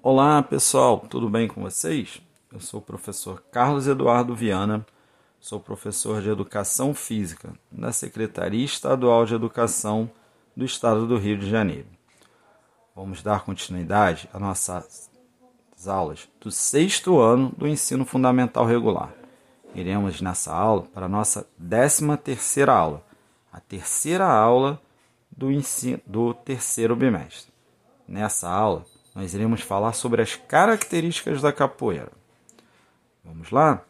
Olá pessoal, tudo bem com vocês? Eu sou o professor Carlos Eduardo Viana, sou professor de Educação Física da Secretaria Estadual de Educação do Estado do Rio de Janeiro. Vamos dar continuidade às nossas aulas do sexto ano do ensino fundamental regular. Iremos nessa aula para a nossa décima terceira aula, a terceira aula do, ensino, do terceiro bimestre. Nessa aula, nós iremos falar sobre as características da capoeira. Vamos lá?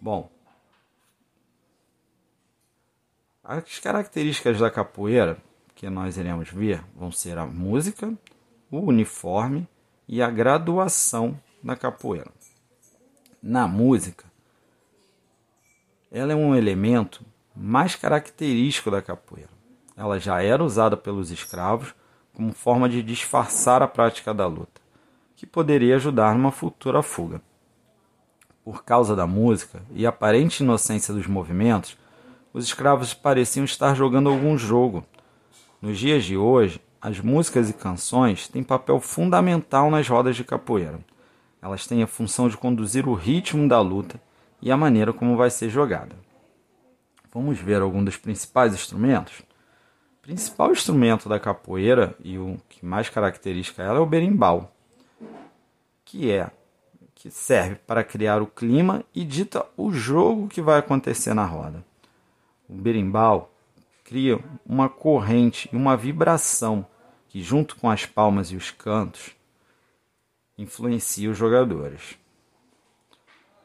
Bom, as características da capoeira que nós iremos ver vão ser a música, o uniforme e a graduação da capoeira. Na música, ela é um elemento mais característico da capoeira. Ela já era usada pelos escravos como forma de disfarçar a prática da luta, que poderia ajudar numa futura fuga. Por causa da música e aparente inocência dos movimentos, os escravos pareciam estar jogando algum jogo. Nos dias de hoje, as músicas e canções têm papel fundamental nas rodas de capoeira. Elas têm a função de conduzir o ritmo da luta e a maneira como vai ser jogada. Vamos ver alguns dos principais instrumentos? Principal instrumento da capoeira e o que mais caracteriza ela é o berimbau, que é que serve para criar o clima e dita o jogo que vai acontecer na roda. O berimbau cria uma corrente e uma vibração que, junto com as palmas e os cantos, influencia os jogadores.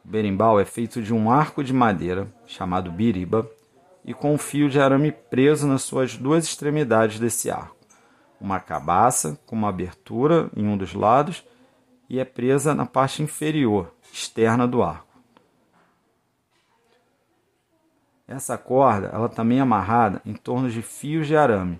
O berimbau é feito de um arco de madeira chamado biriba e com um fio de arame preso nas suas duas extremidades desse arco. Uma cabaça com uma abertura em um dos lados e é presa na parte inferior, externa do arco. Essa corda ela também é amarrada em torno de fios de arame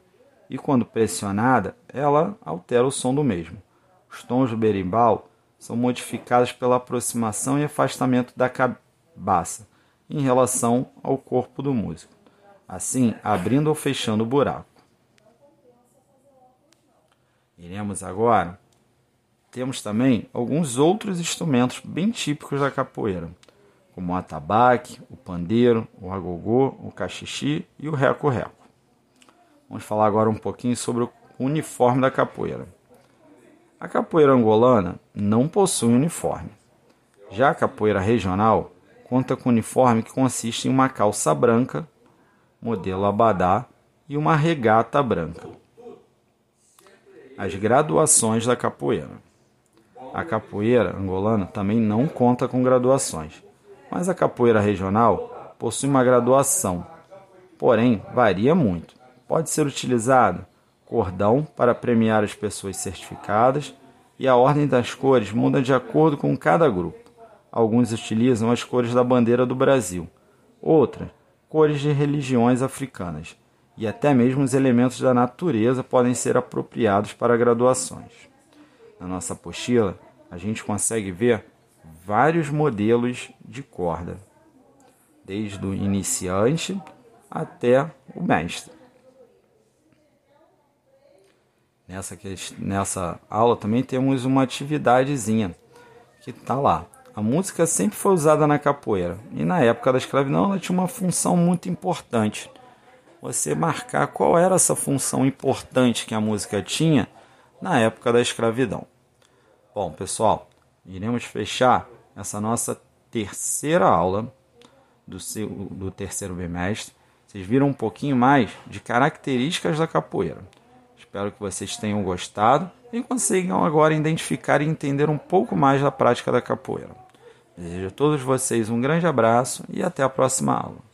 e quando pressionada ela altera o som do mesmo. Os tons do berimbau são modificados pela aproximação e afastamento da cabaça em relação ao corpo do músico assim abrindo ou fechando o buraco. Iremos agora. Temos também alguns outros instrumentos bem típicos da capoeira, como o atabaque, o pandeiro, o agogô, o cachixi e o reco-reco. Vamos falar agora um pouquinho sobre o uniforme da capoeira. A capoeira angolana não possui uniforme. Já a capoeira regional conta com uniforme que consiste em uma calça branca, modelo Abadá e uma regata branca. As graduações da capoeira. A capoeira angolana também não conta com graduações, mas a capoeira regional possui uma graduação, porém varia muito. Pode ser utilizado cordão para premiar as pessoas certificadas e a ordem das cores muda de acordo com cada grupo. Alguns utilizam as cores da bandeira do Brasil, outras cores de religiões africanas, e até mesmo os elementos da natureza podem ser apropriados para graduações. Na nossa apostila, a gente consegue ver vários modelos de corda, desde o iniciante até o mestre. Nessa, nessa aula também temos uma atividadezinha que está lá. A música sempre foi usada na capoeira e na época da escravidão ela tinha uma função muito importante. Você marcar qual era essa função importante que a música tinha na época da escravidão. Bom, pessoal, iremos fechar essa nossa terceira aula do, seu, do terceiro bimestre. Vocês viram um pouquinho mais de características da capoeira. Espero que vocês tenham gostado e consigam agora identificar e entender um pouco mais da prática da capoeira. Desejo a todos vocês um grande abraço e até a próxima aula.